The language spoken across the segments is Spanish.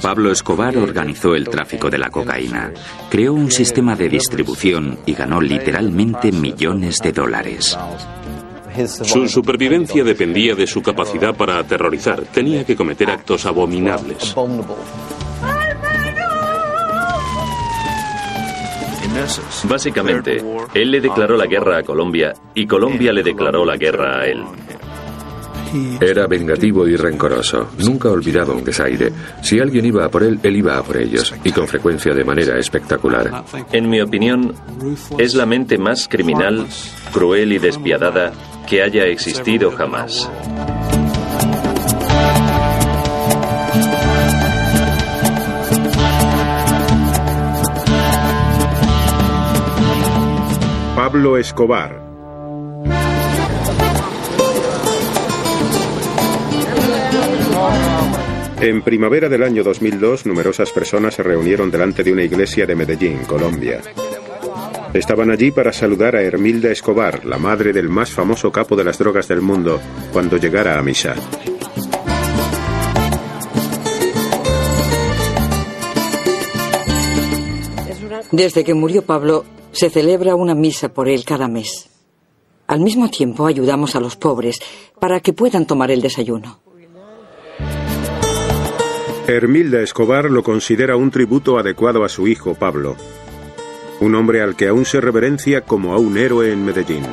Pablo Escobar organizó el tráfico de la cocaína, creó un sistema de distribución y ganó literalmente millones de dólares. Su supervivencia dependía de su capacidad para aterrorizar. Tenía que cometer actos abominables. Básicamente, él le declaró la guerra a Colombia y Colombia le declaró la guerra a él. Era vengativo y rencoroso. Nunca olvidaba un desaire. Si alguien iba a por él, él iba a por ellos, y con frecuencia de manera espectacular. En mi opinión, es la mente más criminal, cruel y despiadada que haya existido jamás. Pablo Escobar. En primavera del año 2002, numerosas personas se reunieron delante de una iglesia de Medellín, Colombia. Estaban allí para saludar a Hermilda Escobar, la madre del más famoso capo de las drogas del mundo, cuando llegara a misa. Desde que murió Pablo, se celebra una misa por él cada mes. Al mismo tiempo ayudamos a los pobres para que puedan tomar el desayuno. Hermilda Escobar lo considera un tributo adecuado a su hijo Pablo, un hombre al que aún se reverencia como a un héroe en Medellín.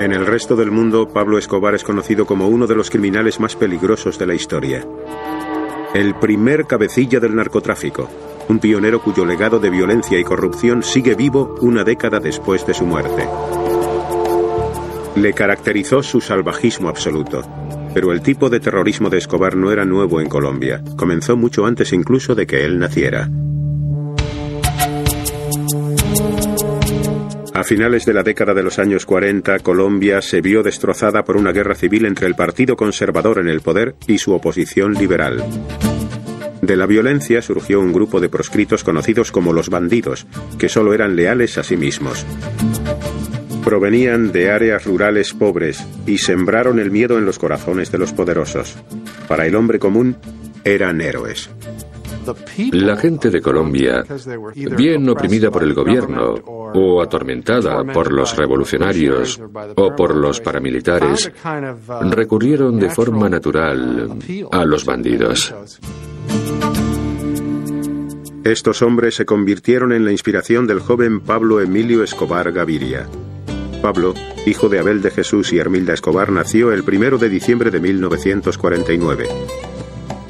En el resto del mundo, Pablo Escobar es conocido como uno de los criminales más peligrosos de la historia. El primer cabecilla del narcotráfico, un pionero cuyo legado de violencia y corrupción sigue vivo una década después de su muerte. Le caracterizó su salvajismo absoluto. Pero el tipo de terrorismo de Escobar no era nuevo en Colombia. Comenzó mucho antes incluso de que él naciera. A finales de la década de los años 40, Colombia se vio destrozada por una guerra civil entre el Partido Conservador en el poder y su oposición liberal. De la violencia surgió un grupo de proscritos conocidos como los bandidos, que solo eran leales a sí mismos. Provenían de áreas rurales pobres y sembraron el miedo en los corazones de los poderosos. Para el hombre común, eran héroes. La gente de Colombia, bien oprimida por el gobierno o atormentada por los revolucionarios o por los paramilitares, recurrieron de forma natural a los bandidos. Estos hombres se convirtieron en la inspiración del joven Pablo Emilio Escobar Gaviria. Pablo, hijo de Abel de Jesús y Hermilda Escobar, nació el 1 de diciembre de 1949.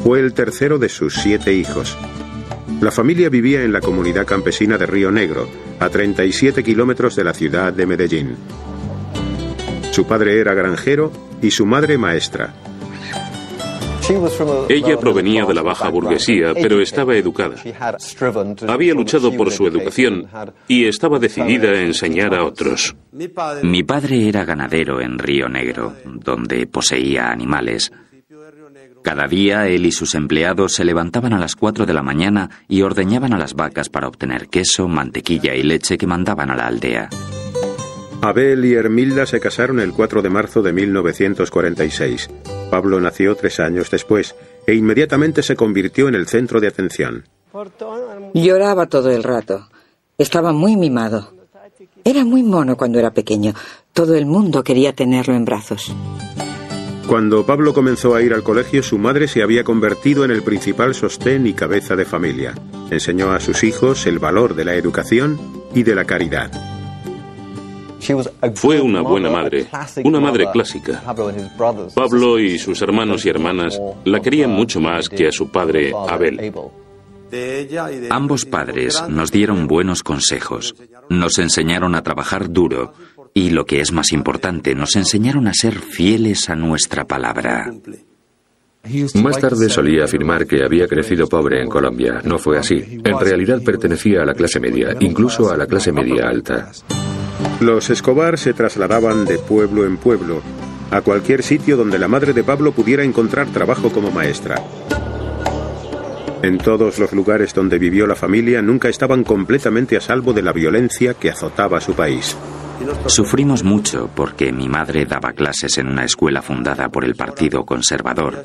Fue el tercero de sus siete hijos. La familia vivía en la comunidad campesina de Río Negro, a 37 kilómetros de la ciudad de Medellín. Su padre era granjero y su madre maestra. Ella provenía de la baja burguesía, pero estaba educada. Había luchado por su educación y estaba decidida a enseñar a otros. Mi padre era ganadero en Río Negro, donde poseía animales. Cada día él y sus empleados se levantaban a las 4 de la mañana y ordeñaban a las vacas para obtener queso, mantequilla y leche que mandaban a la aldea. Abel y Hermilda se casaron el 4 de marzo de 1946. Pablo nació tres años después e inmediatamente se convirtió en el centro de atención. Lloraba todo el rato. Estaba muy mimado. Era muy mono cuando era pequeño. Todo el mundo quería tenerlo en brazos. Cuando Pablo comenzó a ir al colegio, su madre se había convertido en el principal sostén y cabeza de familia. Enseñó a sus hijos el valor de la educación y de la caridad. Fue una buena madre, una madre clásica. Pablo y sus hermanos y hermanas la querían mucho más que a su padre Abel. Ambos padres nos dieron buenos consejos, nos enseñaron a trabajar duro y, lo que es más importante, nos enseñaron a ser fieles a nuestra palabra. Más tarde solía afirmar que había crecido pobre en Colombia. No fue así. En realidad pertenecía a la clase media, incluso a la clase media alta. Los Escobar se trasladaban de pueblo en pueblo, a cualquier sitio donde la madre de Pablo pudiera encontrar trabajo como maestra. En todos los lugares donde vivió la familia nunca estaban completamente a salvo de la violencia que azotaba su país. Sufrimos mucho porque mi madre daba clases en una escuela fundada por el Partido Conservador.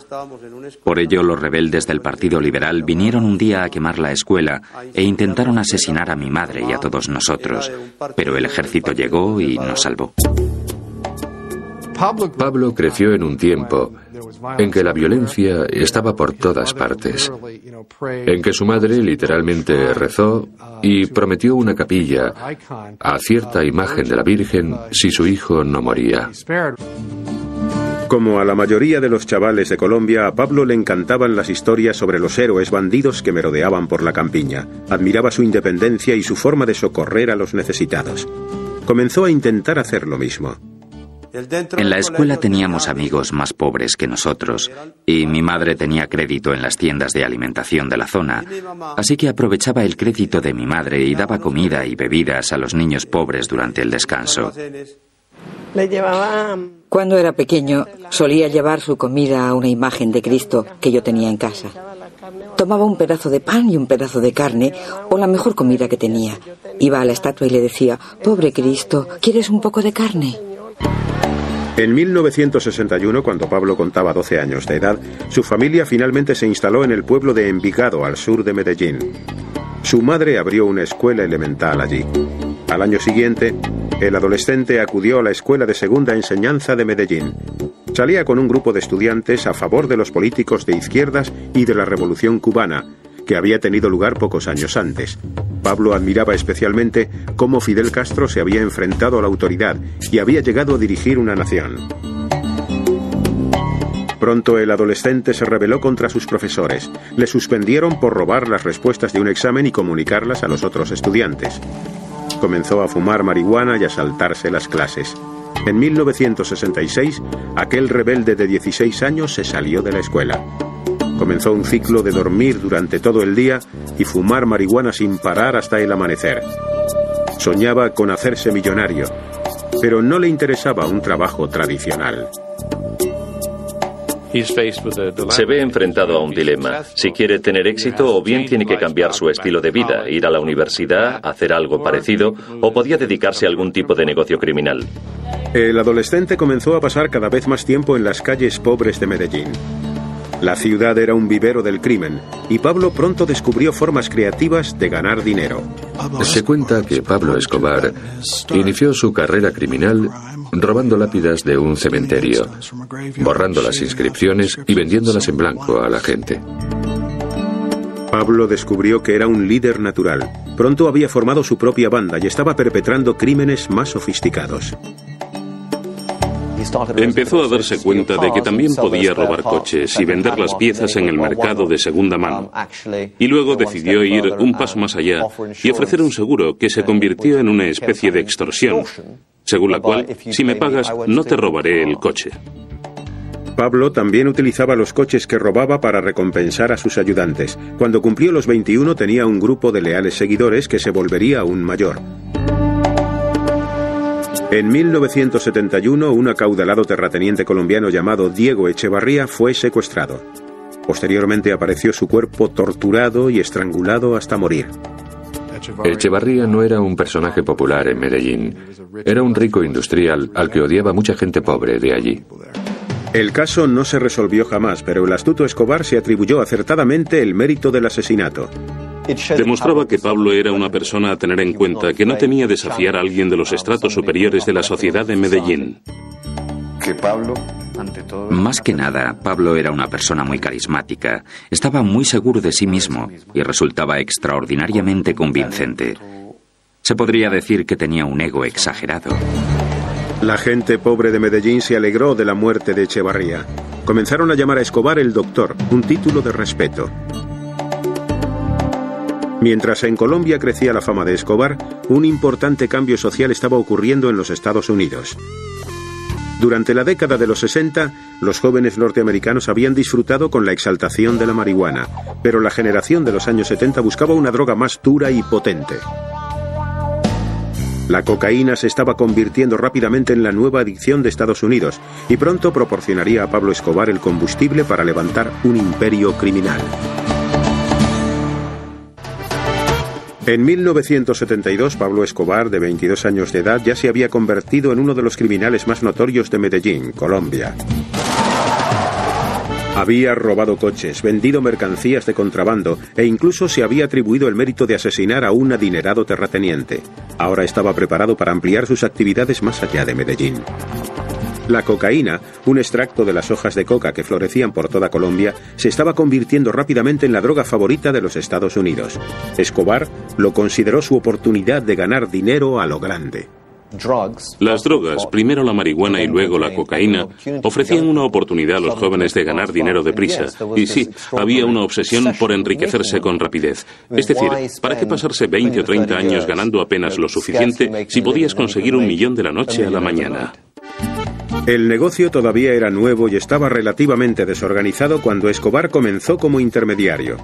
Por ello, los rebeldes del Partido Liberal vinieron un día a quemar la escuela e intentaron asesinar a mi madre y a todos nosotros, pero el ejército llegó y nos salvó. Pablo creció en un tiempo en que la violencia estaba por todas partes, en que su madre literalmente rezó y prometió una capilla a cierta imagen de la Virgen si su hijo no moría. Como a la mayoría de los chavales de Colombia, a Pablo le encantaban las historias sobre los héroes bandidos que merodeaban por la campiña. Admiraba su independencia y su forma de socorrer a los necesitados. Comenzó a intentar hacer lo mismo. En la escuela teníamos amigos más pobres que nosotros y mi madre tenía crédito en las tiendas de alimentación de la zona, así que aprovechaba el crédito de mi madre y daba comida y bebidas a los niños pobres durante el descanso. Cuando era pequeño, solía llevar su comida a una imagen de Cristo que yo tenía en casa. Tomaba un pedazo de pan y un pedazo de carne, o la mejor comida que tenía. Iba a la estatua y le decía, pobre Cristo, ¿quieres un poco de carne? En 1961, cuando Pablo contaba 12 años de edad, su familia finalmente se instaló en el pueblo de Envigado, al sur de Medellín. Su madre abrió una escuela elemental allí. Al año siguiente, el adolescente acudió a la escuela de segunda enseñanza de Medellín. Salía con un grupo de estudiantes a favor de los políticos de izquierdas y de la revolución cubana, que había tenido lugar pocos años antes. Pablo admiraba especialmente cómo Fidel Castro se había enfrentado a la autoridad y había llegado a dirigir una nación. Pronto el adolescente se rebeló contra sus profesores. Le suspendieron por robar las respuestas de un examen y comunicarlas a los otros estudiantes. Comenzó a fumar marihuana y a saltarse las clases. En 1966, aquel rebelde de 16 años se salió de la escuela. Comenzó un ciclo de dormir durante todo el día y fumar marihuana sin parar hasta el amanecer. Soñaba con hacerse millonario, pero no le interesaba un trabajo tradicional. Se ve enfrentado a un dilema. Si quiere tener éxito, o bien tiene que cambiar su estilo de vida, ir a la universidad, hacer algo parecido, o podía dedicarse a algún tipo de negocio criminal. El adolescente comenzó a pasar cada vez más tiempo en las calles pobres de Medellín. La ciudad era un vivero del crimen y Pablo pronto descubrió formas creativas de ganar dinero. Se cuenta que Pablo Escobar inició su carrera criminal robando lápidas de un cementerio, borrando las inscripciones y vendiéndolas en blanco a la gente. Pablo descubrió que era un líder natural. Pronto había formado su propia banda y estaba perpetrando crímenes más sofisticados. Empezó a darse cuenta de que también podía robar coches y vender las piezas en el mercado de segunda mano. Y luego decidió ir un paso más allá y ofrecer un seguro que se convirtió en una especie de extorsión, según la cual, si me pagas, no te robaré el coche. Pablo también utilizaba los coches que robaba para recompensar a sus ayudantes. Cuando cumplió los 21 tenía un grupo de leales seguidores que se volvería aún mayor. En 1971, un acaudalado terrateniente colombiano llamado Diego Echevarría fue secuestrado. Posteriormente apareció su cuerpo torturado y estrangulado hasta morir. Echevarría no era un personaje popular en Medellín. Era un rico industrial al que odiaba mucha gente pobre de allí. El caso no se resolvió jamás, pero el astuto Escobar se atribuyó acertadamente el mérito del asesinato. Demostraba que Pablo era una persona a tener en cuenta, que no temía desafiar a alguien de los estratos superiores de la sociedad de Medellín. Que Pablo más que nada, Pablo era una persona muy carismática, estaba muy seguro de sí mismo y resultaba extraordinariamente convincente. Se podría decir que tenía un ego exagerado. La gente pobre de Medellín se alegró de la muerte de Echevarría. Comenzaron a llamar a Escobar el doctor, un título de respeto. Mientras en Colombia crecía la fama de Escobar, un importante cambio social estaba ocurriendo en los Estados Unidos. Durante la década de los 60, los jóvenes norteamericanos habían disfrutado con la exaltación de la marihuana, pero la generación de los años 70 buscaba una droga más dura y potente. La cocaína se estaba convirtiendo rápidamente en la nueva adicción de Estados Unidos y pronto proporcionaría a Pablo Escobar el combustible para levantar un imperio criminal. En 1972, Pablo Escobar, de 22 años de edad, ya se había convertido en uno de los criminales más notorios de Medellín, Colombia. Había robado coches, vendido mercancías de contrabando e incluso se había atribuido el mérito de asesinar a un adinerado terrateniente. Ahora estaba preparado para ampliar sus actividades más allá de Medellín. La cocaína, un extracto de las hojas de coca que florecían por toda Colombia, se estaba convirtiendo rápidamente en la droga favorita de los Estados Unidos. Escobar lo consideró su oportunidad de ganar dinero a lo grande. Las drogas, primero la marihuana y luego la cocaína, ofrecían una oportunidad a los jóvenes de ganar dinero deprisa. Y sí, había una obsesión por enriquecerse con rapidez. Es decir, ¿para qué pasarse 20 o 30 años ganando apenas lo suficiente si podías conseguir un millón de la noche a la mañana? El negocio todavía era nuevo y estaba relativamente desorganizado cuando Escobar comenzó como intermediario.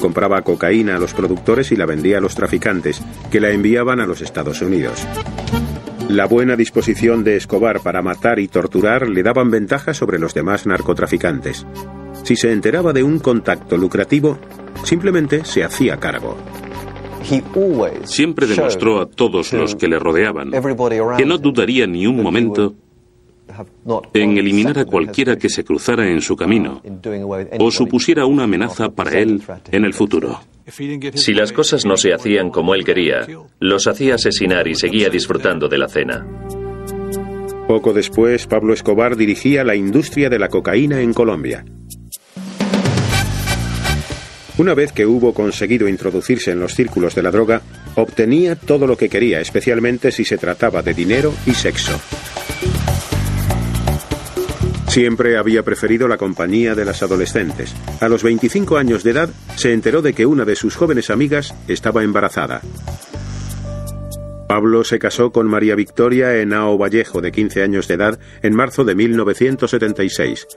Compraba cocaína a los productores y la vendía a los traficantes, que la enviaban a los Estados Unidos. La buena disposición de Escobar para matar y torturar le daban ventaja sobre los demás narcotraficantes. Si se enteraba de un contacto lucrativo, simplemente se hacía cargo. Siempre demostró a todos los que le rodeaban que no dudaría ni un momento en eliminar a cualquiera que se cruzara en su camino o supusiera una amenaza para él en el futuro. Si las cosas no se hacían como él quería, los hacía asesinar y seguía disfrutando de la cena. Poco después, Pablo Escobar dirigía la industria de la cocaína en Colombia. Una vez que hubo conseguido introducirse en los círculos de la droga, obtenía todo lo que quería, especialmente si se trataba de dinero y sexo. Siempre había preferido la compañía de las adolescentes. A los 25 años de edad se enteró de que una de sus jóvenes amigas estaba embarazada. Pablo se casó con María Victoria Henao Vallejo, de 15 años de edad, en marzo de 1976.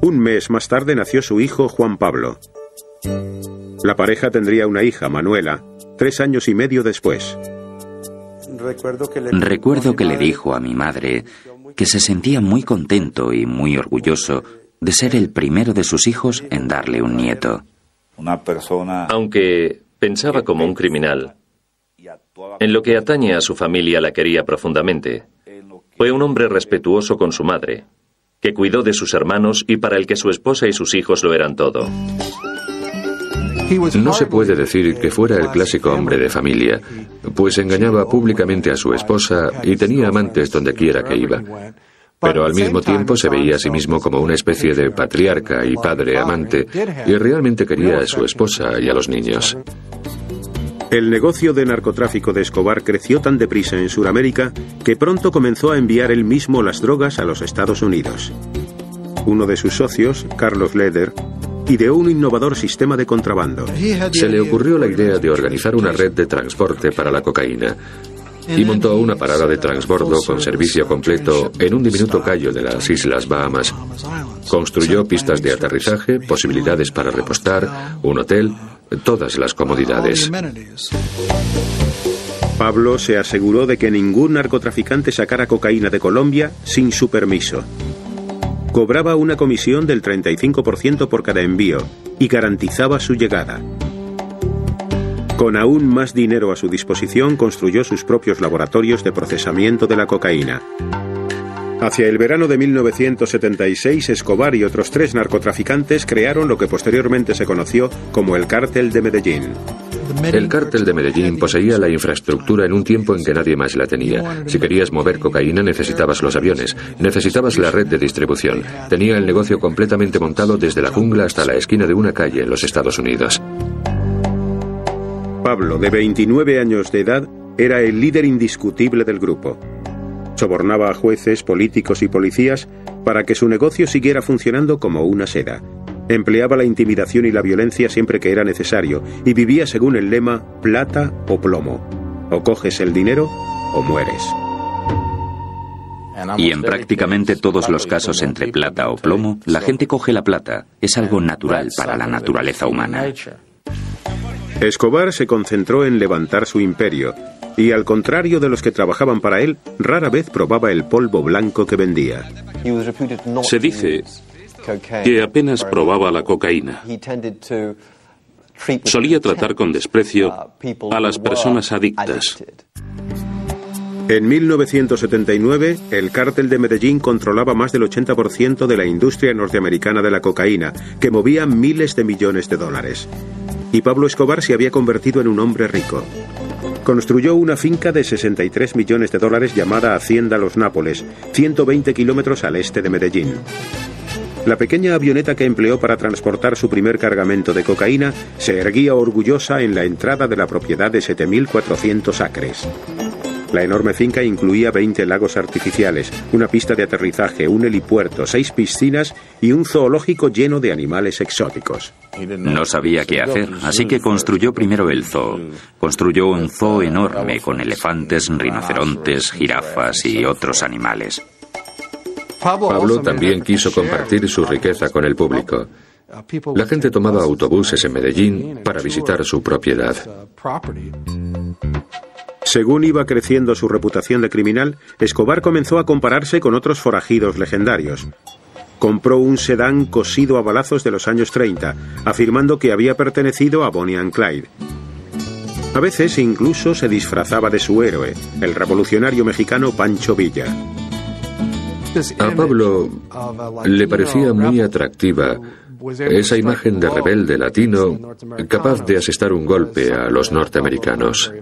Un mes más tarde nació su hijo Juan Pablo. La pareja tendría una hija, Manuela, tres años y medio después. Recuerdo que le dijo a mi madre que se sentía muy contento y muy orgulloso de ser el primero de sus hijos en darle un nieto. Aunque pensaba como un criminal, en lo que atañe a su familia la quería profundamente. Fue un hombre respetuoso con su madre, que cuidó de sus hermanos y para el que su esposa y sus hijos lo eran todo. No se puede decir que fuera el clásico hombre de familia, pues engañaba públicamente a su esposa y tenía amantes donde quiera que iba. Pero al mismo tiempo se veía a sí mismo como una especie de patriarca y padre amante, y realmente quería a su esposa y a los niños. El negocio de narcotráfico de Escobar creció tan deprisa en Sudamérica que pronto comenzó a enviar él mismo las drogas a los Estados Unidos. Uno de sus socios, Carlos Leder, ideó un innovador sistema de contrabando. Se le ocurrió la idea de organizar una red de transporte para la cocaína y montó una parada de transbordo con servicio completo en un diminuto callo de las Islas Bahamas. Construyó pistas de aterrizaje, posibilidades para repostar, un hotel, todas las comodidades. Pablo se aseguró de que ningún narcotraficante sacara cocaína de Colombia sin su permiso cobraba una comisión del 35% por cada envío y garantizaba su llegada. Con aún más dinero a su disposición, construyó sus propios laboratorios de procesamiento de la cocaína. Hacia el verano de 1976, Escobar y otros tres narcotraficantes crearon lo que posteriormente se conoció como el Cártel de Medellín. El cártel de Medellín poseía la infraestructura en un tiempo en que nadie más la tenía. Si querías mover cocaína necesitabas los aviones, necesitabas la red de distribución. Tenía el negocio completamente montado desde la jungla hasta la esquina de una calle en los Estados Unidos. Pablo, de 29 años de edad, era el líder indiscutible del grupo. Sobornaba a jueces, políticos y policías para que su negocio siguiera funcionando como una seda. Empleaba la intimidación y la violencia siempre que era necesario y vivía según el lema plata o plomo. O coges el dinero o mueres. Y en prácticamente todos los casos entre plata o plomo, la gente coge la plata. Es algo natural para la naturaleza humana. Escobar se concentró en levantar su imperio y al contrario de los que trabajaban para él, rara vez probaba el polvo blanco que vendía. Se dice que apenas probaba la cocaína. solía tratar con desprecio a las personas adictas. En 1979, el cártel de Medellín controlaba más del 80% de la industria norteamericana de la cocaína, que movía miles de millones de dólares. Y Pablo Escobar se había convertido en un hombre rico. Construyó una finca de 63 millones de dólares llamada Hacienda Los Nápoles, 120 kilómetros al este de Medellín. La pequeña avioneta que empleó para transportar su primer cargamento de cocaína se erguía orgullosa en la entrada de la propiedad de 7.400 acres. La enorme finca incluía 20 lagos artificiales, una pista de aterrizaje, un helipuerto, seis piscinas y un zoológico lleno de animales exóticos. No sabía qué hacer, así que construyó primero el zoo. Construyó un zoo enorme con elefantes, rinocerontes, jirafas y otros animales. Pablo también quiso compartir su riqueza con el público. La gente tomaba autobuses en Medellín para visitar su propiedad. Según iba creciendo su reputación de criminal, Escobar comenzó a compararse con otros forajidos legendarios. Compró un sedán cosido a balazos de los años 30, afirmando que había pertenecido a Bonnie and Clyde. A veces incluso se disfrazaba de su héroe, el revolucionario mexicano Pancho Villa. A Pablo le parecía muy atractiva esa imagen de rebelde latino capaz de asestar un golpe a los norteamericanos.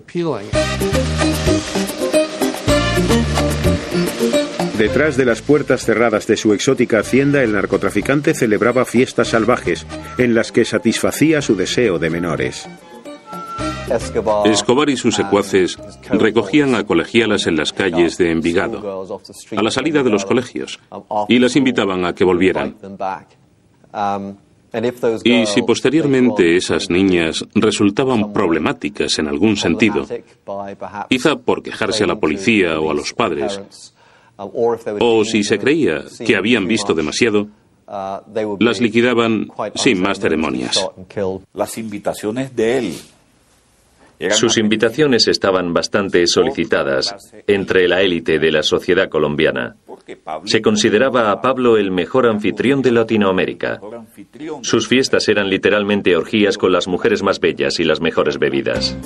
Detrás de las puertas cerradas de su exótica hacienda, el narcotraficante celebraba fiestas salvajes en las que satisfacía su deseo de menores. Escobar y sus secuaces recogían a colegialas en las calles de Envigado, a la salida de los colegios, y las invitaban a que volvieran. Y si posteriormente esas niñas resultaban problemáticas en algún sentido, quizá por quejarse a la policía o a los padres, o si se creía que habían visto demasiado, las liquidaban sin más ceremonias. Las invitaciones de él sus invitaciones estaban bastante solicitadas entre la élite de la sociedad colombiana. Se consideraba a Pablo el mejor anfitrión de Latinoamérica. Sus fiestas eran literalmente orgías con las mujeres más bellas y las mejores bebidas.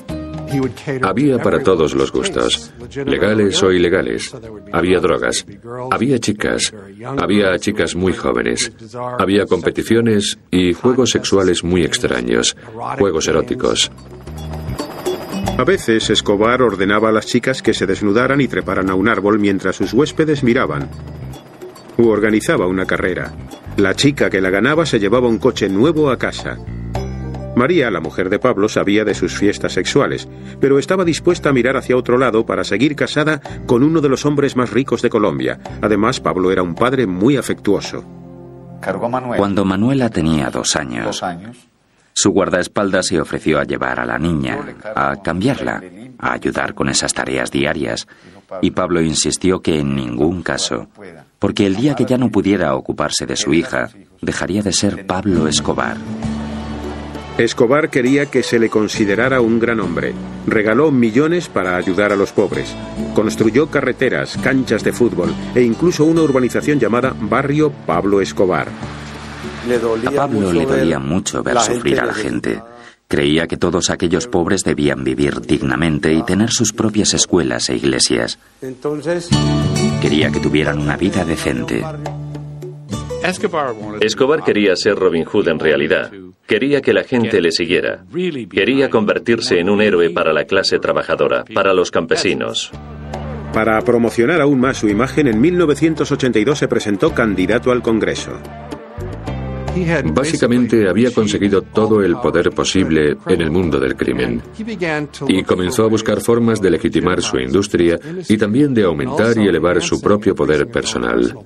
Había para todos los gustos, legales o ilegales. Había drogas, había chicas, había chicas muy jóvenes, había competiciones y juegos sexuales muy extraños, juegos eróticos. A veces Escobar ordenaba a las chicas que se desnudaran y treparan a un árbol mientras sus huéspedes miraban. U organizaba una carrera. La chica que la ganaba se llevaba un coche nuevo a casa. María, la mujer de Pablo, sabía de sus fiestas sexuales, pero estaba dispuesta a mirar hacia otro lado para seguir casada con uno de los hombres más ricos de Colombia. Además, Pablo era un padre muy afectuoso. Cuando Manuela tenía dos años, su guardaespaldas se ofreció a llevar a la niña, a cambiarla, a ayudar con esas tareas diarias, y Pablo insistió que en ningún caso, porque el día que ya no pudiera ocuparse de su hija, dejaría de ser Pablo Escobar. Escobar quería que se le considerara un gran hombre. Regaló millones para ayudar a los pobres. Construyó carreteras, canchas de fútbol e incluso una urbanización llamada Barrio Pablo Escobar. A Pablo le dolía mucho ver sufrir a la gente. Creía que todos aquellos pobres debían vivir dignamente y tener sus propias escuelas e iglesias. Quería que tuvieran una vida decente. Escobar quería ser Robin Hood en realidad. Quería que la gente le siguiera. Quería convertirse en un héroe para la clase trabajadora, para los campesinos. Para promocionar aún más su imagen, en 1982 se presentó candidato al Congreso. Básicamente había conseguido todo el poder posible en el mundo del crimen y comenzó a buscar formas de legitimar su industria y también de aumentar y elevar su propio poder personal.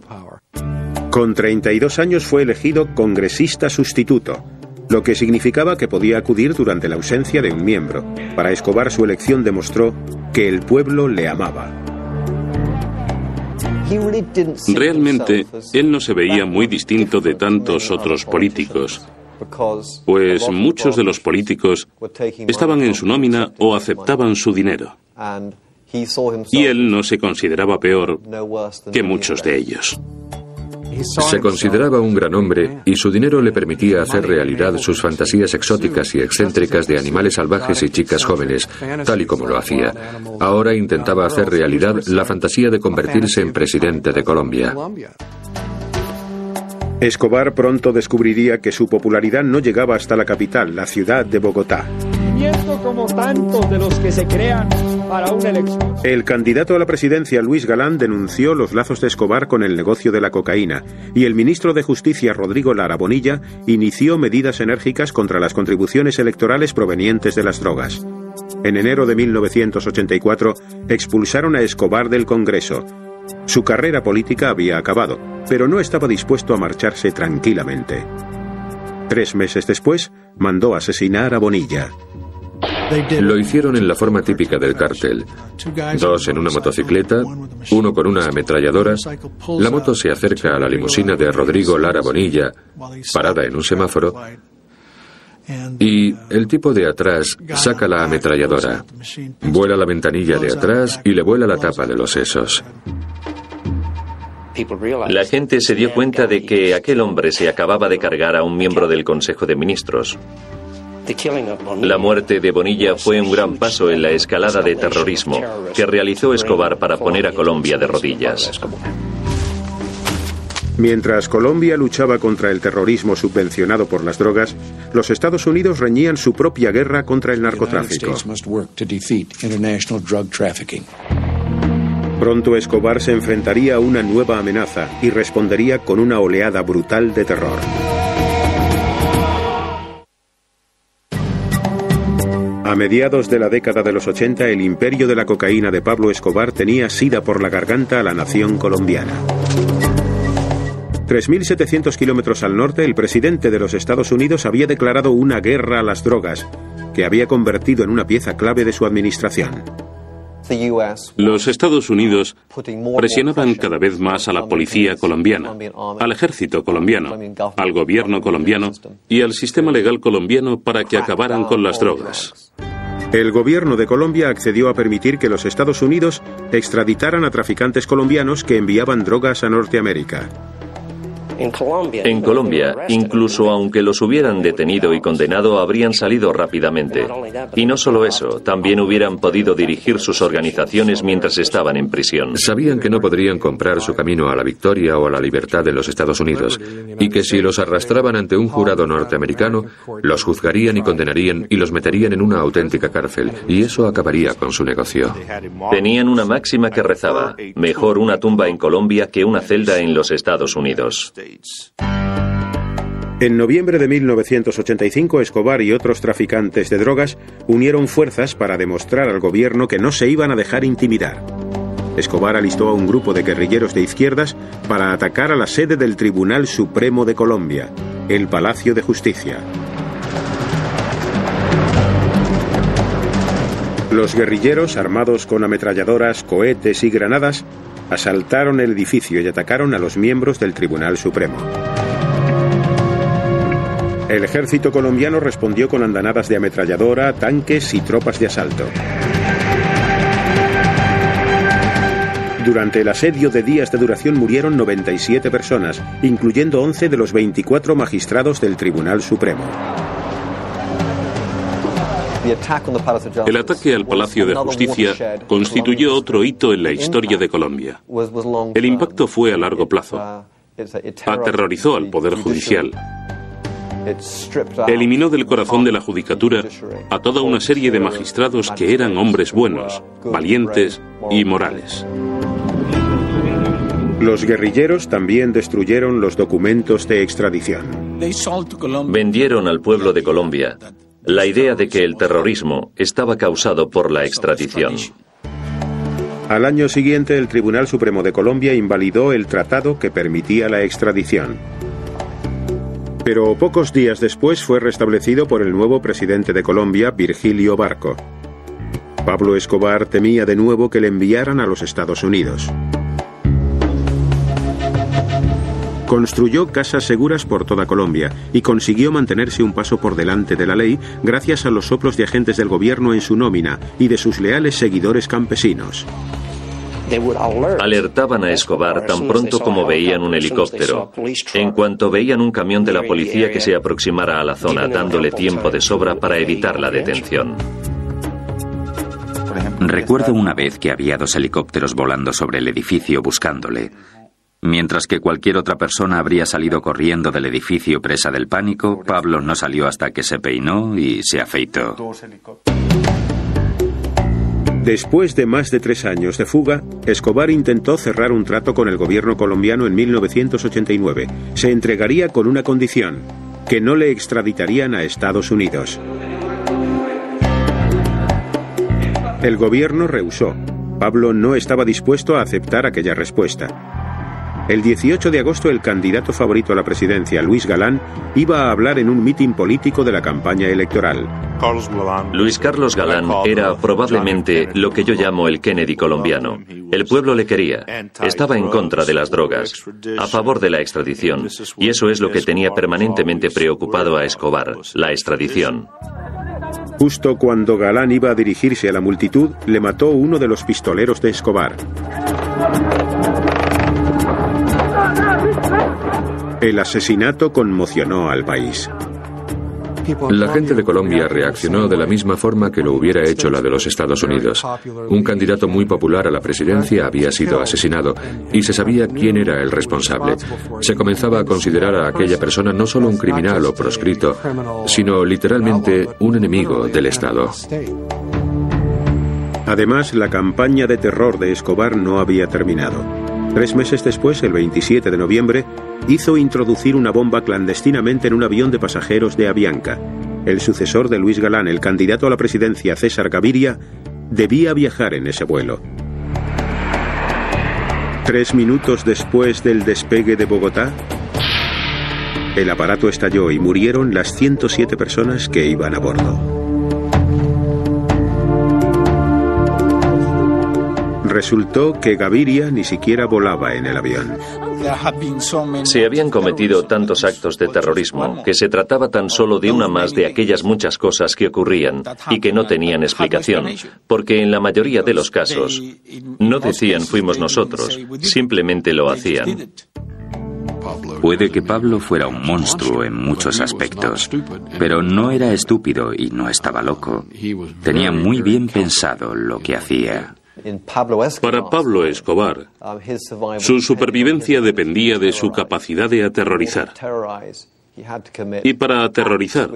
Con 32 años fue elegido congresista sustituto, lo que significaba que podía acudir durante la ausencia de un miembro. Para Escobar su elección demostró que el pueblo le amaba. Realmente, él no se veía muy distinto de tantos otros políticos, pues muchos de los políticos estaban en su nómina o aceptaban su dinero. Y él no se consideraba peor que muchos de ellos. Se consideraba un gran hombre y su dinero le permitía hacer realidad sus fantasías exóticas y excéntricas de animales salvajes y chicas jóvenes, tal y como lo hacía. Ahora intentaba hacer realidad la fantasía de convertirse en presidente de Colombia. Escobar pronto descubriría que su popularidad no llegaba hasta la capital, la ciudad de Bogotá. Como tantos de los que se crean para una elección. El candidato a la presidencia Luis Galán denunció los lazos de Escobar con el negocio de la cocaína y el ministro de Justicia Rodrigo Lara Bonilla inició medidas enérgicas contra las contribuciones electorales provenientes de las drogas. En enero de 1984 expulsaron a Escobar del Congreso su carrera política había acabado, pero no estaba dispuesto a marcharse tranquilamente. Tres meses después, mandó asesinar a Bonilla. Lo hicieron en la forma típica del cártel. Dos en una motocicleta, uno con una ametralladora. La moto se acerca a la limusina de Rodrigo Lara Bonilla, parada en un semáforo, y el tipo de atrás saca la ametralladora, vuela la ventanilla de atrás y le vuela la tapa de los sesos. La gente se dio cuenta de que aquel hombre se acababa de cargar a un miembro del Consejo de Ministros. La muerte de Bonilla fue un gran paso en la escalada de terrorismo que realizó Escobar para poner a Colombia de rodillas. Mientras Colombia luchaba contra el terrorismo subvencionado por las drogas, los Estados Unidos reñían su propia guerra contra el narcotráfico. Pronto Escobar se enfrentaría a una nueva amenaza y respondería con una oleada brutal de terror. A mediados de la década de los 80, el imperio de la cocaína de Pablo Escobar tenía sida por la garganta a la nación colombiana. 3.700 kilómetros al norte, el presidente de los Estados Unidos había declarado una guerra a las drogas, que había convertido en una pieza clave de su administración. Los Estados Unidos presionaban cada vez más a la policía colombiana, al ejército colombiano, al gobierno colombiano y al sistema legal colombiano para que acabaran con las drogas. El gobierno de Colombia accedió a permitir que los Estados Unidos extraditaran a traficantes colombianos que enviaban drogas a Norteamérica. En Colombia, incluso aunque los hubieran detenido y condenado, habrían salido rápidamente. Y no solo eso, también hubieran podido dirigir sus organizaciones mientras estaban en prisión. Sabían que no podrían comprar su camino a la victoria o a la libertad de los Estados Unidos, y que si los arrastraban ante un jurado norteamericano, los juzgarían y condenarían y los meterían en una auténtica cárcel, y eso acabaría con su negocio. Tenían una máxima que rezaba, mejor una tumba en Colombia que una celda en los Estados Unidos. En noviembre de 1985, Escobar y otros traficantes de drogas unieron fuerzas para demostrar al gobierno que no se iban a dejar intimidar. Escobar alistó a un grupo de guerrilleros de izquierdas para atacar a la sede del Tribunal Supremo de Colombia, el Palacio de Justicia. Los guerrilleros, armados con ametralladoras, cohetes y granadas, asaltaron el edificio y atacaron a los miembros del Tribunal Supremo. El ejército colombiano respondió con andanadas de ametralladora, tanques y tropas de asalto. Durante el asedio de días de duración murieron 97 personas, incluyendo 11 de los 24 magistrados del Tribunal Supremo. El ataque al Palacio de Justicia constituyó otro hito en la historia de Colombia. El impacto fue a largo plazo. Aterrorizó al Poder Judicial. Eliminó del corazón de la judicatura a toda una serie de magistrados que eran hombres buenos, valientes y morales. Los guerrilleros también destruyeron los documentos de extradición. Vendieron al pueblo de Colombia la idea de que el terrorismo estaba causado por la extradición. Al año siguiente, el Tribunal Supremo de Colombia invalidó el tratado que permitía la extradición. Pero pocos días después fue restablecido por el nuevo presidente de Colombia, Virgilio Barco. Pablo Escobar temía de nuevo que le enviaran a los Estados Unidos. Construyó casas seguras por toda Colombia y consiguió mantenerse un paso por delante de la ley gracias a los soplos de agentes del gobierno en su nómina y de sus leales seguidores campesinos. Alertaban a Escobar tan pronto como veían un helicóptero, en cuanto veían un camión de la policía que se aproximara a la zona, dándole tiempo de sobra para evitar la detención. Recuerdo una vez que había dos helicópteros volando sobre el edificio buscándole. Mientras que cualquier otra persona habría salido corriendo del edificio presa del pánico, Pablo no salió hasta que se peinó y se afeitó. Después de más de tres años de fuga, Escobar intentó cerrar un trato con el gobierno colombiano en 1989. Se entregaría con una condición, que no le extraditarían a Estados Unidos. El gobierno rehusó. Pablo no estaba dispuesto a aceptar aquella respuesta. El 18 de agosto el candidato favorito a la presidencia, Luis Galán, iba a hablar en un mitin político de la campaña electoral. Luis Carlos Galán era probablemente lo que yo llamo el Kennedy colombiano. El pueblo le quería. Estaba en contra de las drogas, a favor de la extradición. Y eso es lo que tenía permanentemente preocupado a Escobar, la extradición. Justo cuando Galán iba a dirigirse a la multitud, le mató uno de los pistoleros de Escobar. El asesinato conmocionó al país. La gente de Colombia reaccionó de la misma forma que lo hubiera hecho la de los Estados Unidos. Un candidato muy popular a la presidencia había sido asesinado y se sabía quién era el responsable. Se comenzaba a considerar a aquella persona no solo un criminal o proscrito, sino literalmente un enemigo del Estado. Además, la campaña de terror de Escobar no había terminado. Tres meses después, el 27 de noviembre, hizo introducir una bomba clandestinamente en un avión de pasajeros de Avianca. El sucesor de Luis Galán, el candidato a la presidencia César Gaviria, debía viajar en ese vuelo. Tres minutos después del despegue de Bogotá, el aparato estalló y murieron las 107 personas que iban a bordo. Resultó que Gaviria ni siquiera volaba en el avión. Se habían cometido tantos actos de terrorismo que se trataba tan solo de una más de aquellas muchas cosas que ocurrían y que no tenían explicación, porque en la mayoría de los casos no decían fuimos nosotros, simplemente lo hacían. Puede que Pablo fuera un monstruo en muchos aspectos, pero no era estúpido y no estaba loco. Tenía muy bien pensado lo que hacía. Para Pablo Escobar, su supervivencia dependía de su capacidad de aterrorizar. Y para aterrorizar,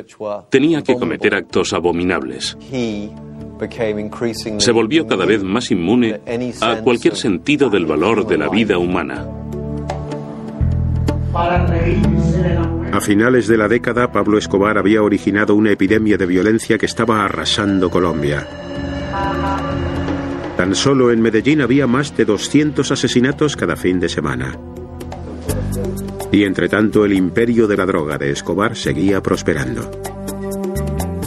tenía que cometer actos abominables. Se volvió cada vez más inmune a cualquier sentido del valor de la vida humana. A finales de la década, Pablo Escobar había originado una epidemia de violencia que estaba arrasando Colombia. Tan solo en Medellín había más de 200 asesinatos cada fin de semana. Y entre tanto el imperio de la droga de Escobar seguía prosperando.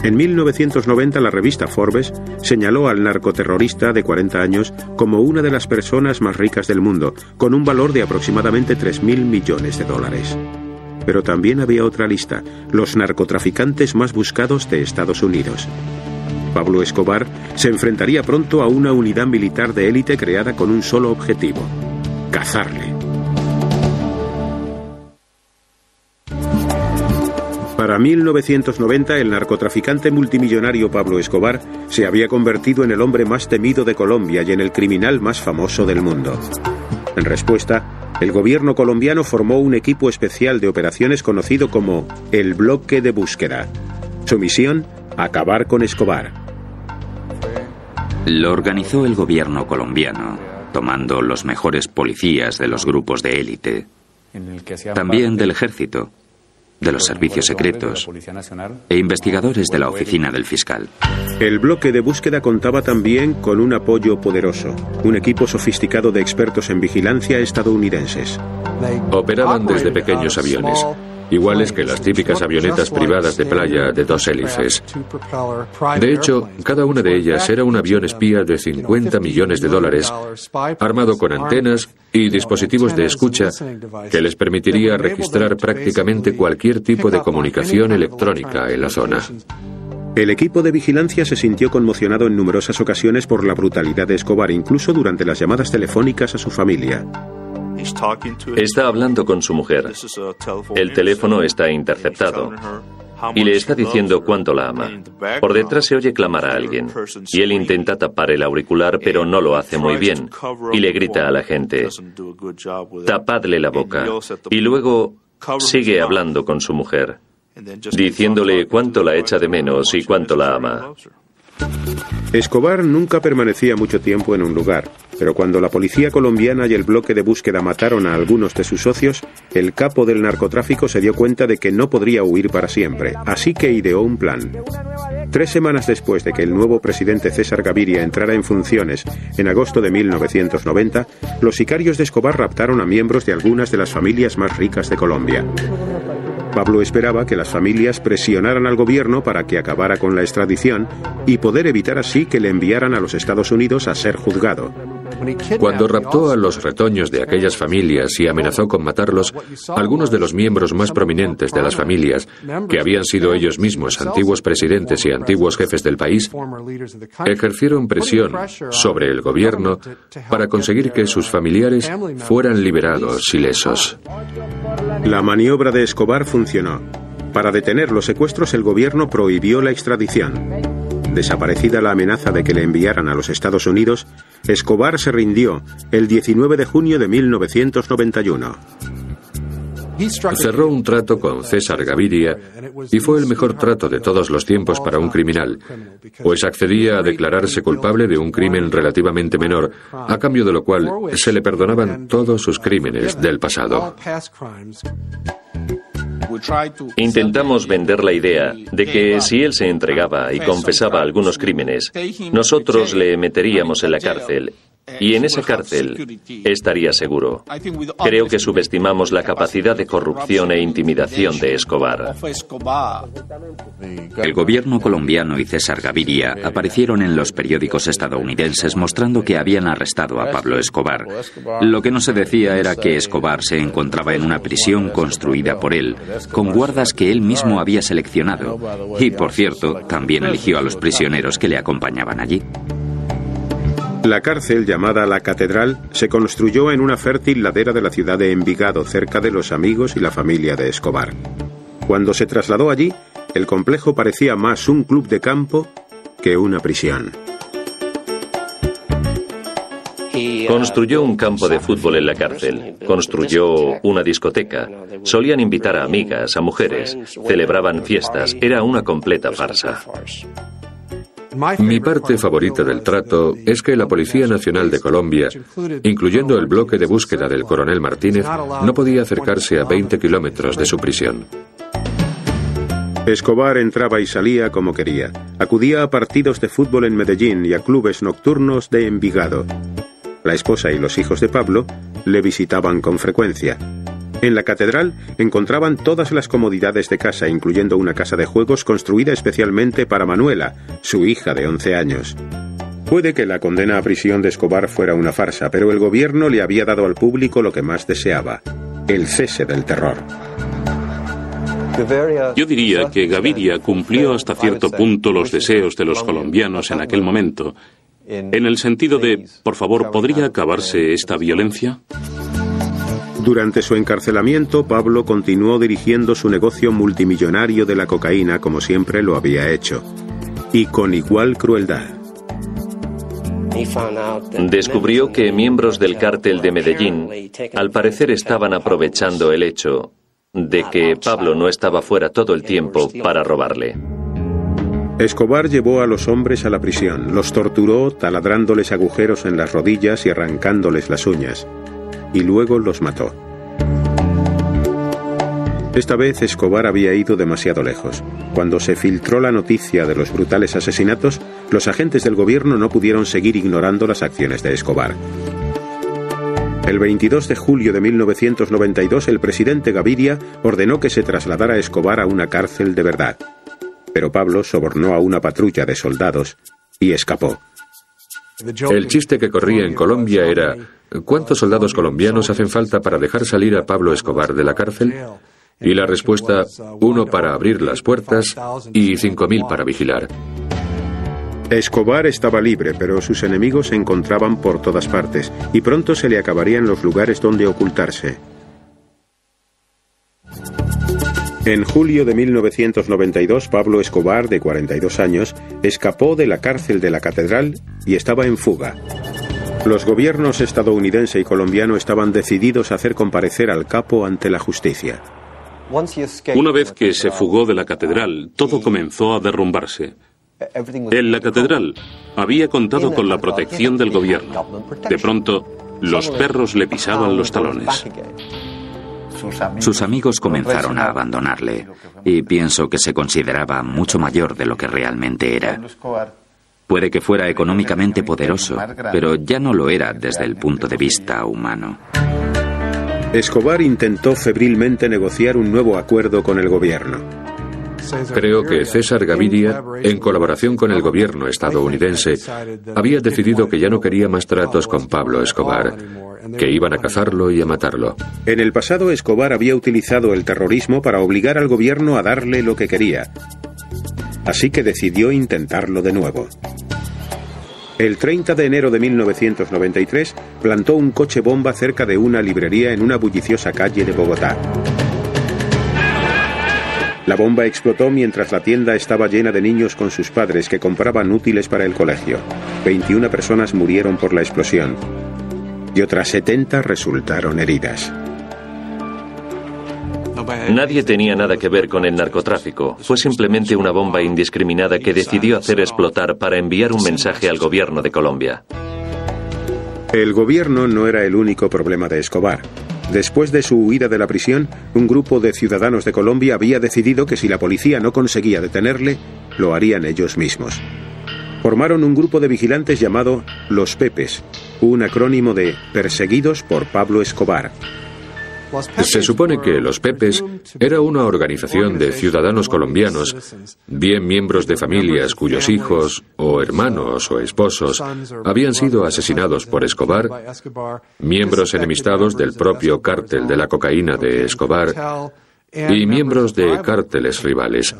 En 1990 la revista Forbes señaló al narcoterrorista de 40 años como una de las personas más ricas del mundo, con un valor de aproximadamente 3.000 millones de dólares. Pero también había otra lista, los narcotraficantes más buscados de Estados Unidos. Pablo Escobar se enfrentaría pronto a una unidad militar de élite creada con un solo objetivo, cazarle. Para 1990, el narcotraficante multimillonario Pablo Escobar se había convertido en el hombre más temido de Colombia y en el criminal más famoso del mundo. En respuesta, el gobierno colombiano formó un equipo especial de operaciones conocido como el Bloque de Búsqueda. Su misión, acabar con Escobar. Lo organizó el gobierno colombiano, tomando los mejores policías de los grupos de élite, también del ejército, de los servicios secretos e investigadores de la oficina del fiscal. El bloque de búsqueda contaba también con un apoyo poderoso, un equipo sofisticado de expertos en vigilancia estadounidenses. Operaban desde pequeños aviones iguales que las típicas avionetas privadas de playa de dos hélices. De hecho, cada una de ellas era un avión espía de 50 millones de dólares, armado con antenas y dispositivos de escucha que les permitiría registrar prácticamente cualquier tipo de comunicación electrónica en la zona. El equipo de vigilancia se sintió conmocionado en numerosas ocasiones por la brutalidad de Escobar, incluso durante las llamadas telefónicas a su familia. Está hablando con su mujer. El teléfono está interceptado y le está diciendo cuánto la ama. Por detrás se oye clamar a alguien y él intenta tapar el auricular pero no lo hace muy bien y le grita a la gente, tapadle la boca y luego sigue hablando con su mujer, diciéndole cuánto la echa de menos y cuánto la ama. Escobar nunca permanecía mucho tiempo en un lugar, pero cuando la policía colombiana y el bloque de búsqueda mataron a algunos de sus socios, el capo del narcotráfico se dio cuenta de que no podría huir para siempre, así que ideó un plan. Tres semanas después de que el nuevo presidente César Gaviria entrara en funciones, en agosto de 1990, los sicarios de Escobar raptaron a miembros de algunas de las familias más ricas de Colombia. Pablo esperaba que las familias presionaran al gobierno para que acabara con la extradición y poder evitar así que le enviaran a los Estados Unidos a ser juzgado. Cuando raptó a los retoños de aquellas familias y amenazó con matarlos, algunos de los miembros más prominentes de las familias, que habían sido ellos mismos antiguos presidentes y antiguos jefes del país, ejercieron presión sobre el gobierno para conseguir que sus familiares fueran liberados ilesos. La maniobra de Escobar funcionó. Para detener los secuestros el gobierno prohibió la extradición. Desaparecida la amenaza de que le enviaran a los Estados Unidos, Escobar se rindió el 19 de junio de 1991. Cerró un trato con César Gaviria y fue el mejor trato de todos los tiempos para un criminal, pues accedía a declararse culpable de un crimen relativamente menor, a cambio de lo cual se le perdonaban todos sus crímenes del pasado. Intentamos vender la idea de que si él se entregaba y confesaba algunos crímenes, nosotros le meteríamos en la cárcel y en esa cárcel estaría seguro. Creo que subestimamos la capacidad de corrupción e intimidación de Escobar. El gobierno colombiano y César Gaviria aparecieron en los periódicos estadounidenses mostrando que habían arrestado a Pablo Escobar. Lo que no se decía era que Escobar se encontraba en una prisión construida por él, con guardas que él mismo había seleccionado. Y, por cierto, también eligió a los prisioneros que le acompañaban allí. La cárcel, llamada La Catedral, se construyó en una fértil ladera de la ciudad de Envigado, cerca de los amigos y la familia de Escobar. Cuando se trasladó allí, el complejo parecía más un club de campo que una prisión. Construyó un campo de fútbol en la cárcel, construyó una discoteca, solían invitar a amigas, a mujeres, celebraban fiestas, era una completa farsa. Mi parte favorita del trato es que la Policía Nacional de Colombia, incluyendo el bloque de búsqueda del coronel Martínez, no podía acercarse a 20 kilómetros de su prisión. Escobar entraba y salía como quería. Acudía a partidos de fútbol en Medellín y a clubes nocturnos de Envigado. La esposa y los hijos de Pablo le visitaban con frecuencia. En la catedral encontraban todas las comodidades de casa, incluyendo una casa de juegos construida especialmente para Manuela, su hija de 11 años. Puede que la condena a prisión de Escobar fuera una farsa, pero el gobierno le había dado al público lo que más deseaba, el cese del terror. Yo diría que Gaviria cumplió hasta cierto punto los deseos de los colombianos en aquel momento, en el sentido de, por favor, ¿podría acabarse esta violencia? Durante su encarcelamiento, Pablo continuó dirigiendo su negocio multimillonario de la cocaína como siempre lo había hecho, y con igual crueldad. Descubrió que miembros del cártel de Medellín al parecer estaban aprovechando el hecho de que Pablo no estaba fuera todo el tiempo para robarle. Escobar llevó a los hombres a la prisión, los torturó taladrándoles agujeros en las rodillas y arrancándoles las uñas y luego los mató. Esta vez Escobar había ido demasiado lejos. Cuando se filtró la noticia de los brutales asesinatos, los agentes del gobierno no pudieron seguir ignorando las acciones de Escobar. El 22 de julio de 1992, el presidente Gaviria ordenó que se trasladara Escobar a una cárcel de verdad. Pero Pablo sobornó a una patrulla de soldados y escapó. El chiste que corría en Colombia era, ¿cuántos soldados colombianos hacen falta para dejar salir a Pablo Escobar de la cárcel? Y la respuesta, uno para abrir las puertas y cinco mil para vigilar. Escobar estaba libre, pero sus enemigos se encontraban por todas partes, y pronto se le acabarían los lugares donde ocultarse. En julio de 1992, Pablo Escobar, de 42 años, escapó de la cárcel de la catedral y estaba en fuga. Los gobiernos estadounidense y colombiano estaban decididos a hacer comparecer al capo ante la justicia. Una vez que se fugó de la catedral, todo comenzó a derrumbarse. En la catedral había contado con la protección del gobierno. De pronto, los perros le pisaban los talones. Sus amigos comenzaron a abandonarle y pienso que se consideraba mucho mayor de lo que realmente era. Puede que fuera económicamente poderoso, pero ya no lo era desde el punto de vista humano. Escobar intentó febrilmente negociar un nuevo acuerdo con el gobierno. Creo que César Gaviria, en colaboración con el gobierno estadounidense, había decidido que ya no quería más tratos con Pablo Escobar que iban a cazarlo y a matarlo. En el pasado, Escobar había utilizado el terrorismo para obligar al gobierno a darle lo que quería. Así que decidió intentarlo de nuevo. El 30 de enero de 1993 plantó un coche bomba cerca de una librería en una bulliciosa calle de Bogotá. La bomba explotó mientras la tienda estaba llena de niños con sus padres que compraban útiles para el colegio. 21 personas murieron por la explosión y otras 70 resultaron heridas. Nadie tenía nada que ver con el narcotráfico. Fue simplemente una bomba indiscriminada que decidió hacer explotar para enviar un mensaje al gobierno de Colombia. El gobierno no era el único problema de Escobar. Después de su huida de la prisión, un grupo de ciudadanos de Colombia había decidido que si la policía no conseguía detenerle, lo harían ellos mismos formaron un grupo de vigilantes llamado Los Pepes, un acrónimo de Perseguidos por Pablo Escobar. Se supone que los Pepes era una organización de ciudadanos colombianos, bien miembros de familias cuyos hijos o hermanos o esposos habían sido asesinados por Escobar, miembros enemistados del propio cártel de la cocaína de Escobar y miembros de cárteles rivales.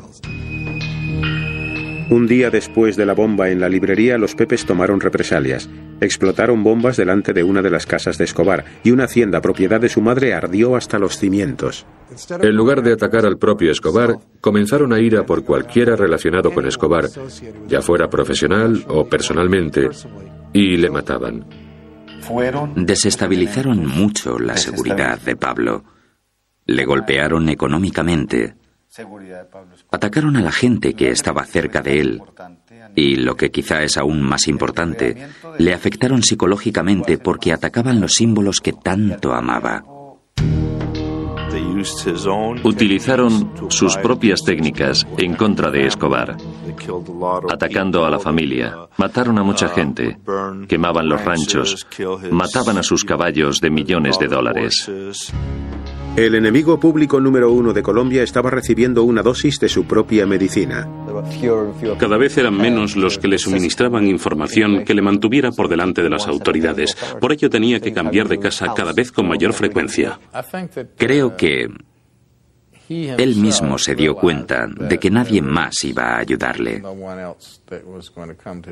Un día después de la bomba en la librería, los Pepes tomaron represalias. Explotaron bombas delante de una de las casas de Escobar y una hacienda propiedad de su madre ardió hasta los cimientos. En lugar de atacar al propio Escobar, comenzaron a ir a por cualquiera relacionado con Escobar, ya fuera profesional o personalmente, y le mataban. Desestabilizaron mucho la seguridad de Pablo. Le golpearon económicamente Atacaron a la gente que estaba cerca de él y, lo que quizá es aún más importante, le afectaron psicológicamente porque atacaban los símbolos que tanto amaba. Utilizaron sus propias técnicas en contra de Escobar, atacando a la familia, mataron a mucha gente, quemaban los ranchos, mataban a sus caballos de millones de dólares. El enemigo público número uno de Colombia estaba recibiendo una dosis de su propia medicina. Cada vez eran menos los que le suministraban información que le mantuviera por delante de las autoridades. Por ello tenía que cambiar de casa cada vez con mayor frecuencia. Creo que él mismo se dio cuenta de que nadie más iba a ayudarle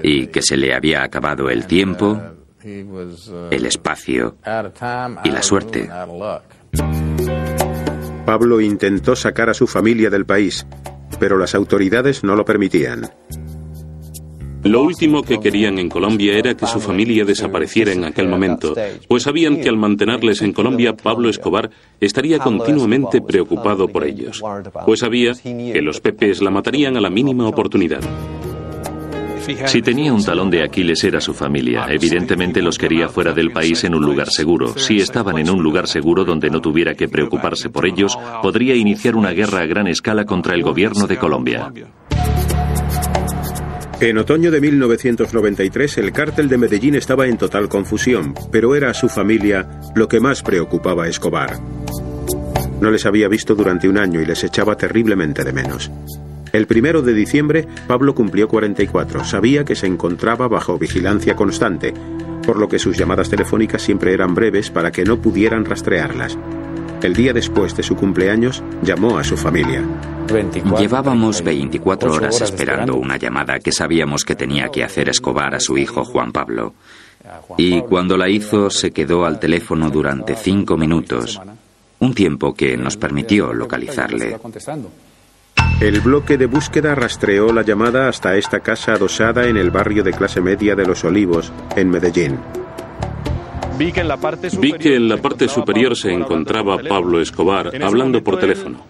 y que se le había acabado el tiempo, el espacio y la suerte. Pablo intentó sacar a su familia del país, pero las autoridades no lo permitían. Lo último que querían en Colombia era que su familia desapareciera en aquel momento, pues sabían que al mantenerles en Colombia, Pablo Escobar estaría continuamente preocupado por ellos, pues sabía que los pepes la matarían a la mínima oportunidad. Si tenía un talón de Aquiles era su familia. Evidentemente los quería fuera del país en un lugar seguro. Si estaban en un lugar seguro donde no tuviera que preocuparse por ellos, podría iniciar una guerra a gran escala contra el gobierno de Colombia. En otoño de 1993 el cártel de Medellín estaba en total confusión, pero era a su familia lo que más preocupaba a Escobar. No les había visto durante un año y les echaba terriblemente de menos. El primero de diciembre, Pablo cumplió 44. Sabía que se encontraba bajo vigilancia constante, por lo que sus llamadas telefónicas siempre eran breves para que no pudieran rastrearlas. el día después de su cumpleaños, llamó a su familia. Llevábamos 24 horas esperando una llamada que sabíamos que tenía que hacer Escobar a su hijo Juan Pablo. Y cuando la hizo se quedó al teléfono durante cinco minutos, un tiempo que nos permitió localizarle. El bloque de búsqueda rastreó la llamada hasta esta casa adosada en el barrio de clase media de Los Olivos, en Medellín. Vi que en la parte superior, se encontraba Pablo Escobar hablando por teléfono.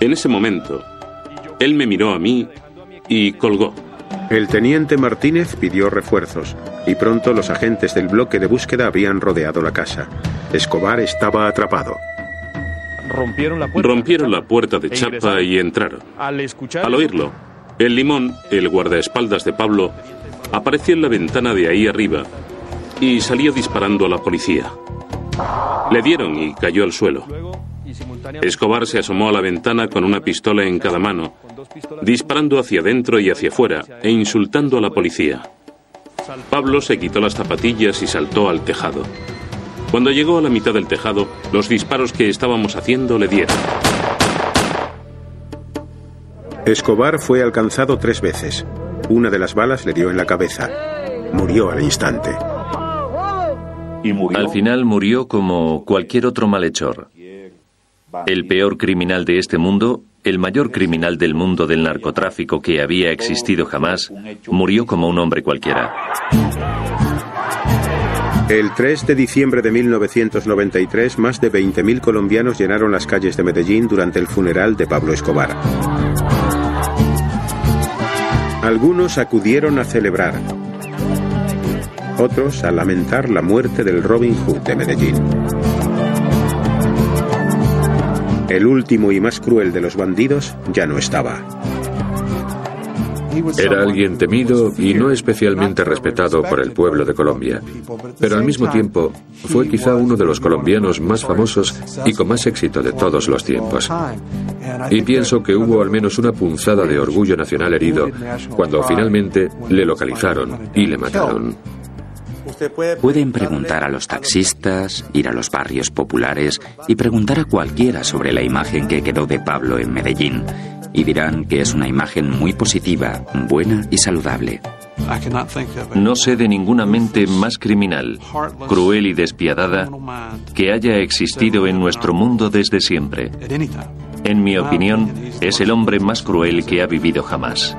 En ese momento, él me miró a mí y colgó. El teniente Martínez pidió refuerzos y pronto los agentes del bloque de búsqueda habían rodeado la casa. Escobar estaba atrapado. Rompieron la puerta, de chapa y entraron. Al oírlo, el limón, el guardaespaldas de Pablo, apareció en la ventana de ahí arriba y salió disparando a la policía. Le dieron y cayó al suelo. Escobar se asomó a la ventana con una pistola en cada mano, disparando hacia adentro y hacia afuera e insultando a la policía. Pablo se quitó las zapatillas y saltó al tejado. Cuando llegó a la mitad del tejado, los disparos que estábamos haciendo le dieron. Escobar fue alcanzado tres veces. Una de las balas le dio en la cabeza. Murió al instante. Al final murió como cualquier otro malhechor. El peor criminal de este mundo, el mayor criminal del mundo del narcotráfico que había existido jamás, murió como un hombre cualquiera. El 3 de diciembre de 1993, más de 20.000 colombianos llenaron las calles de Medellín durante el funeral de Pablo Escobar. Algunos acudieron a celebrar, otros a lamentar la muerte del Robin Hood de Medellín. El último y más cruel de los bandidos ya no estaba. Era alguien temido y no especialmente respetado por el pueblo de Colombia, pero al mismo tiempo fue quizá uno de los colombianos más famosos y con más éxito de todos los tiempos. Y pienso que hubo al menos una punzada de orgullo nacional herido cuando finalmente le localizaron y le mataron. Pueden preguntar a los taxistas, ir a los barrios populares y preguntar a cualquiera sobre la imagen que quedó de Pablo en Medellín y dirán que es una imagen muy positiva, buena y saludable. No sé de ninguna mente más criminal, cruel y despiadada que haya existido en nuestro mundo desde siempre. En mi opinión, es el hombre más cruel que ha vivido jamás.